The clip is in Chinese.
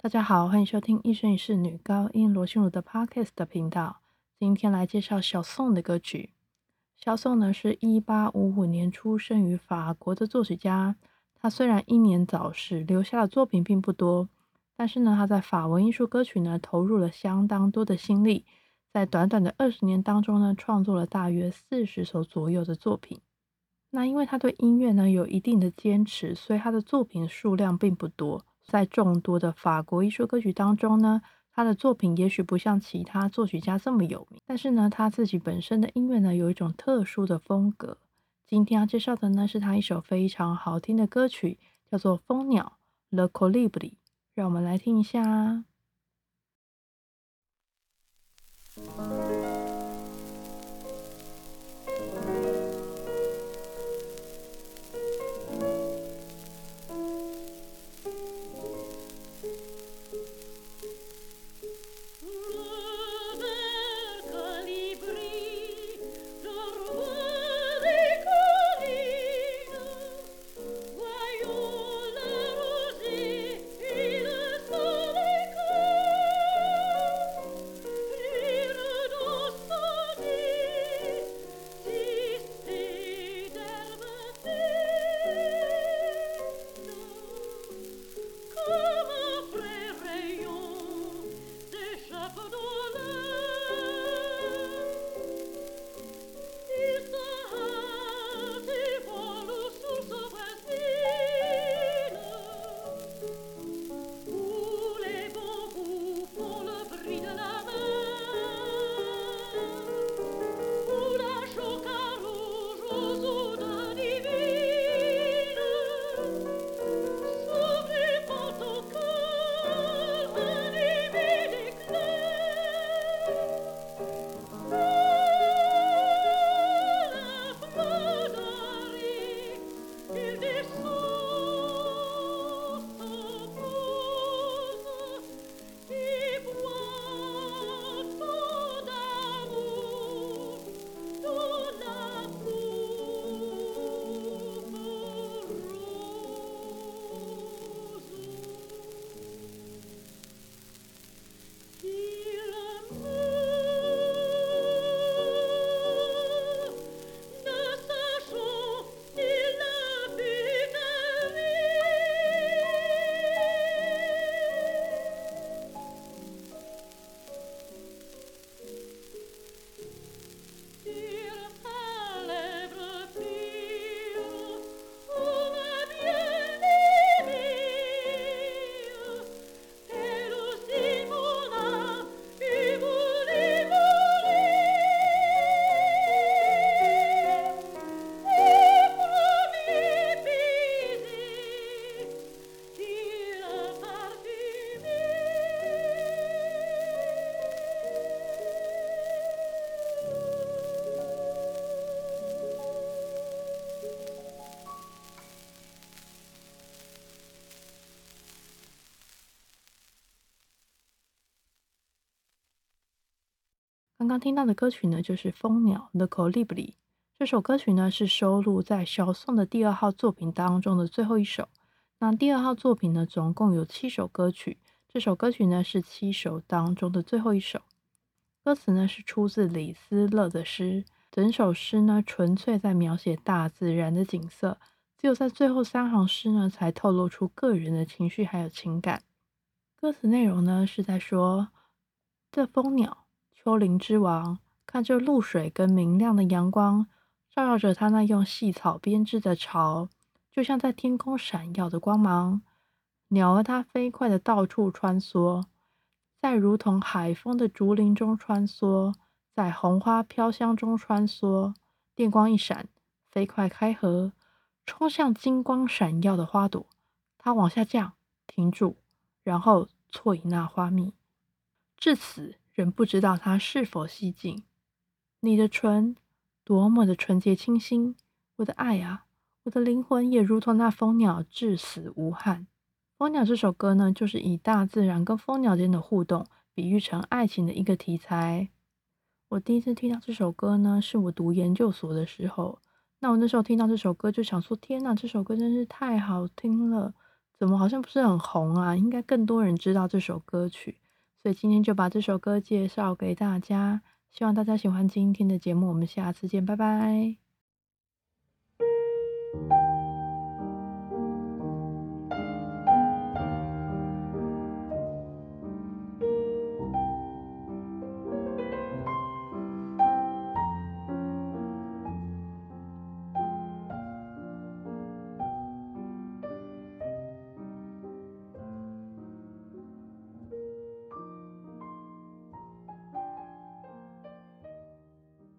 大家好，欢迎收听一生一世女高音罗心如的 Podcast 的频道。今天来介绍小宋的歌曲。小宋呢是一八五五年出生于法国的作曲家。他虽然英年早逝，留下的作品并不多，但是呢，他在法文艺术歌曲呢投入了相当多的心力。在短短的二十年当中呢，创作了大约四十首左右的作品。那因为他对音乐呢有一定的坚持，所以他的作品数量并不多。在众多的法国艺术歌曲当中呢，他的作品也许不像其他作曲家这么有名，但是呢，他自己本身的音乐呢有一种特殊的风格。今天要介绍的呢是他一首非常好听的歌曲，叫做《蜂鸟》（Le Colibri）。让我们来听一下。刚刚听到的歌曲呢，就是《蜂鸟》（The Colibri）。这首歌曲呢，是收录在小宋的第二号作品当中的最后一首。那第二号作品呢，总共有七首歌曲。这首歌曲呢，是七首当中的最后一首。歌词呢，是出自李斯勒的诗。整首诗呢，纯粹在描写大自然的景色，只有在最后三行诗呢，才透露出个人的情绪还有情感。歌词内容呢，是在说这蜂鸟。幽灵之王看着露水跟明亮的阳光，照耀着他那用细草编织的巢，就像在天空闪耀的光芒。鸟儿它飞快的到处穿梭，在如同海风的竹林中穿梭，在红花飘香中穿梭。电光一闪，飞快开合，冲向金光闪耀的花朵。它往下降，停住，然后啜饮那花蜜。至此。仍不知道它是否吸进。你的唇多么的纯洁清新，我的爱啊，我的灵魂也如同那蜂鸟，至死无憾。蜂鸟这首歌呢，就是以大自然跟蜂鸟间的互动，比喻成爱情的一个题材。我第一次听到这首歌呢，是我读研究所的时候。那我那时候听到这首歌，就想说：天呐，这首歌真是太好听了！怎么好像不是很红啊？应该更多人知道这首歌曲。所以今天就把这首歌介绍给大家。希望大家喜欢今天的节目，我们下次见，拜拜。